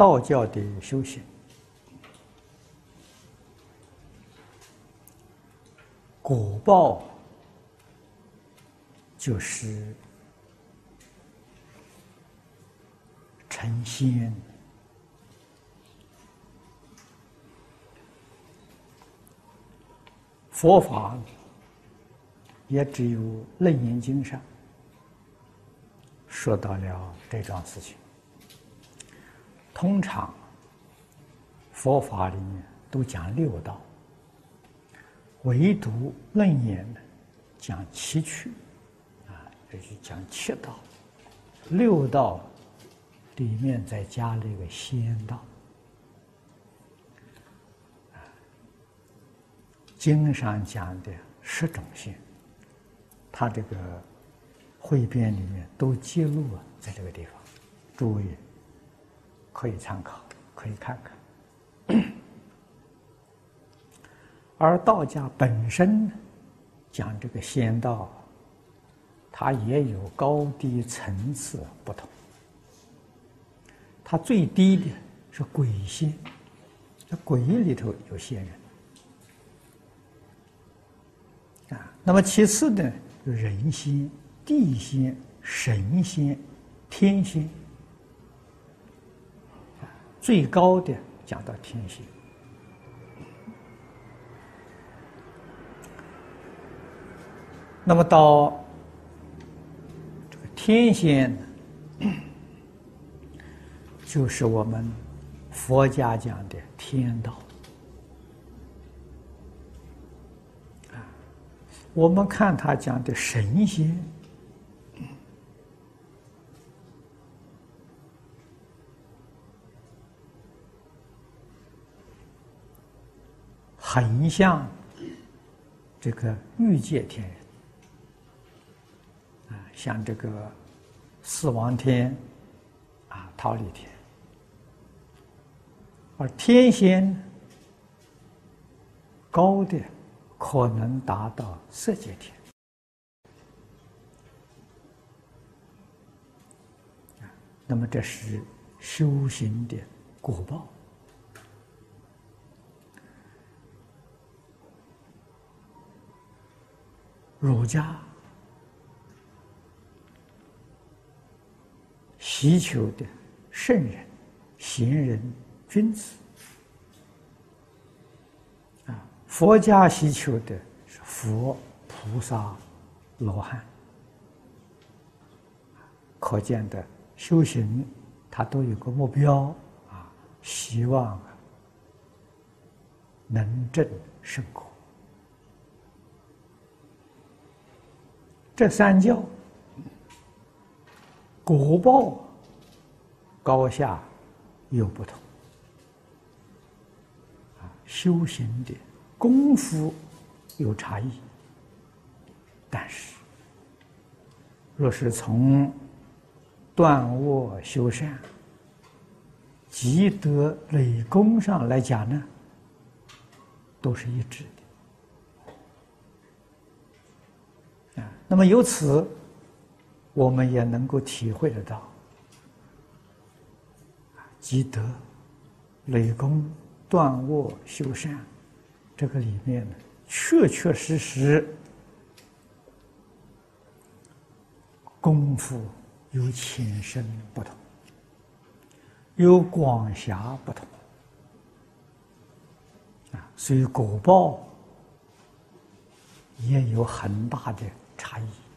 道教的修行，果报就是成仙。佛法也只有《楞严经》上说到了这桩事情。通常佛法里面都讲六道，唯独《楞严》呢讲七趣，啊，这是讲七道。六道里面再加了一个仙道。经上讲的十种仙，他这个汇编里面都记录了在这个地方，诸位可以参考，可以看看。而道家本身讲这个仙道，它也有高低层次不同。它最低的是鬼仙，这鬼里头有仙人。啊，那么其次呢，人仙、地仙、神仙、天仙，最高的讲到天仙。那么到这个天仙，就是我们佛家讲的天道。啊我们看他讲的神仙，很像这个欲界天人啊，像这个四王天啊、桃李天，而天仙高的。可能达到色界天那么这是修行的果报。儒家希求的圣人、贤人、君子啊。佛家希求的是佛、菩萨、罗汉，可见的修行，他都有个目标啊，希望能证圣果。这三教果报高下有不同啊，修行的。功夫有差异，但是若是从断恶修善、积德累功上来讲呢，都是一致的。那么由此，我们也能够体会得到，积德、累功、断恶修善。这个里面呢，确确实实功夫有浅深不同，有广狭不同啊，所以果报也有很大的差异。